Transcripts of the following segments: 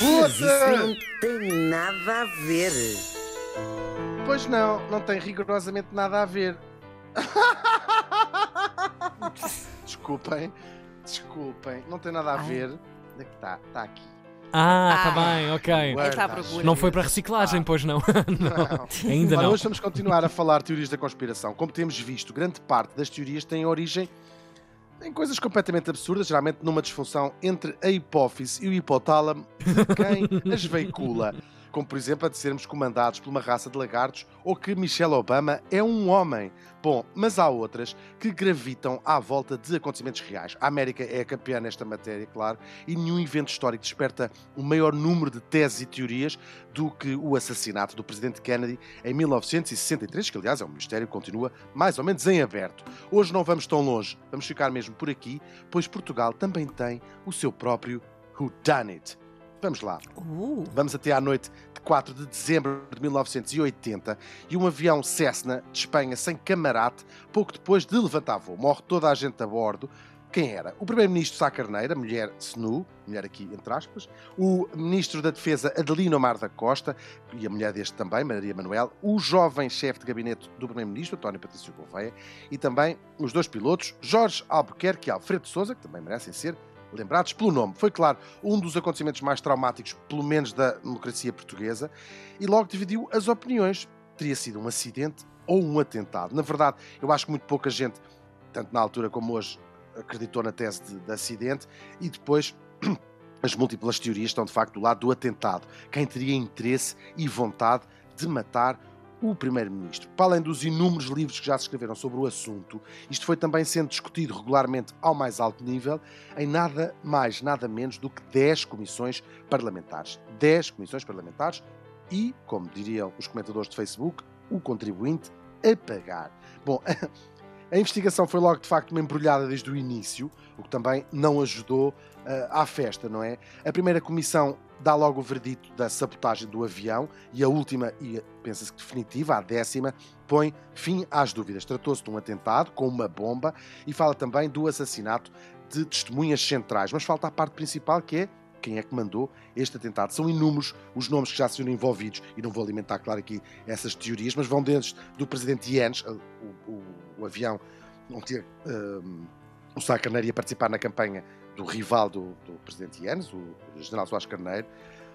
Isso não tem nada a ver. Pois não, não tem rigorosamente nada a ver. Desculpem, desculpem, não tem nada a Ai. ver. Onde é que está? Está aqui. Ah, tá Ah. bem, ok. Está Guarda. procura. Não foi para reciclagem, pois não. Não. Ainda Ora, não. hoje vamos continuar a falar de teorias da conspiração. Como temos visto, grande parte das teorias tem origem em coisas completamente absurdas, geralmente numa disfunção entre a hipófise e o hipotálamo de quem as veicula. Como, por exemplo, a de sermos comandados por uma raça de lagartos ou que Michelle Obama é um homem. Bom, mas há outras que gravitam à volta de acontecimentos reais. A América é a campeã nesta matéria, claro, e nenhum evento histórico desperta um maior número de teses e teorias do que o assassinato do presidente Kennedy em 1963, que aliás é um mistério que continua mais ou menos em aberto. Hoje não vamos tão longe, vamos ficar mesmo por aqui, pois Portugal também tem o seu próprio Who Done It. Vamos lá. Uh, Vamos até à noite de 4 de dezembro de 1980 e um avião Cessna de Espanha sem camarate, pouco depois de levantar voo. Morre toda a gente a bordo. Quem era? O primeiro-ministro Sá Carneiro, a mulher Snu, mulher aqui entre aspas, o ministro da Defesa Adelino Mar da Costa, e a mulher deste também, Maria Manuel, o jovem chefe de gabinete do primeiro-ministro, António Patrício Gouveia, e também os dois pilotos, Jorge Albuquerque e Alfredo Souza, que também merecem ser lembrados pelo nome. Foi, claro, um dos acontecimentos mais traumáticos, pelo menos da democracia portuguesa, e logo dividiu as opiniões. Teria sido um acidente ou um atentado. Na verdade, eu acho que muito pouca gente, tanto na altura como hoje, acreditou na tese de, de acidente e depois. As múltiplas teorias estão de facto do lado do atentado. Quem teria interesse e vontade de matar o Primeiro-Ministro. Para além dos inúmeros livros que já se escreveram sobre o assunto, isto foi também sendo discutido regularmente ao mais alto nível em nada mais, nada menos do que 10 comissões parlamentares. 10 comissões parlamentares e, como diriam os comentadores de Facebook, o contribuinte a pagar. Bom, a investigação foi logo de facto uma embrulhada desde o início, o que também não ajudou uh, à festa, não é? A primeira comissão dá logo o verdito da sabotagem do avião e a última, e pensa-se que definitiva, a décima, põe fim às dúvidas. Tratou-se de um atentado com uma bomba e fala também do assassinato de testemunhas centrais. Mas falta a parte principal que é quem é que mandou este atentado. São inúmeros os nomes que já se viram envolvidos e não vou alimentar, claro, aqui essas teorias, mas vão desde do presidente Yanes, o, o, o avião onde tinha um, o Sá Carneiro ia participar na campanha do rival do, do presidente Yanes, o general Soares Carneiro.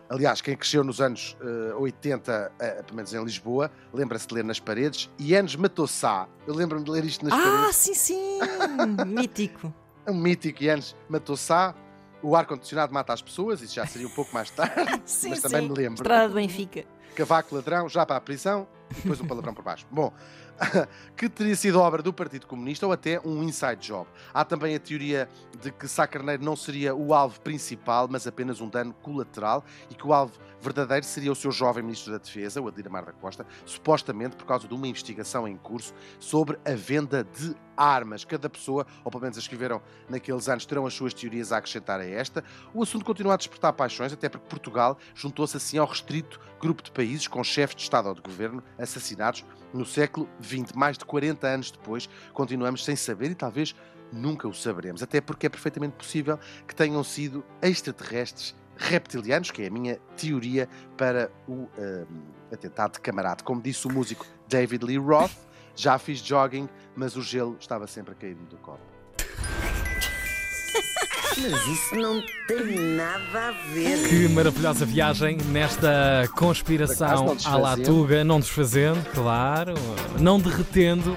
Aliás, quem cresceu nos anos uh, 80, uh, pelo menos em Lisboa, lembra-se de ler nas paredes. Yanes matou Sá. Eu lembro-me de ler isto nas ah, paredes. sim, sim! Mítico. É um mítico Yanes matou Sá. O ar-condicionado mata as pessoas, isso já seria um pouco mais tarde, sim, mas também sim. me lembro. Estrada do Benfica. Cavaco ladrão, já para a prisão, e depois um palavrão por baixo. Bom, que teria sido obra do Partido Comunista ou até um inside job. Há também a teoria de que Sá Carneiro não seria o alvo principal, mas apenas um dano colateral e que o alvo verdadeiro seria o seu jovem Ministro da Defesa, o Adir Mar da Costa, supostamente por causa de uma investigação em curso sobre a venda de armas. Cada pessoa, ou pelo menos as que viveram naqueles anos, terão as suas teorias a acrescentar a esta. O assunto continua a despertar paixões, até porque Portugal juntou-se assim ao restrito grupo de países com chefes de Estado ou de Governo assassinados no século XX. Mais de 40 anos depois, continuamos sem saber e talvez nunca o saberemos. Até porque é perfeitamente possível que tenham sido extraterrestres reptilianos, que é a minha teoria para o um, atentado de camarada. Como disse o músico David Lee Roth, já fiz jogging, mas o gelo estava sempre a cair-me do copo. Mas isso não tem nada a ver. Que maravilhosa viagem nesta conspiração à não la desfazendo. Tuga, não desfazendo, claro, não derretendo.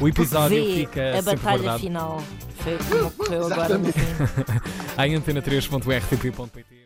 O episódio Vê fica a sempre batalha guardado final. Foi como correu agora no fim. em antena3.rtp.pt.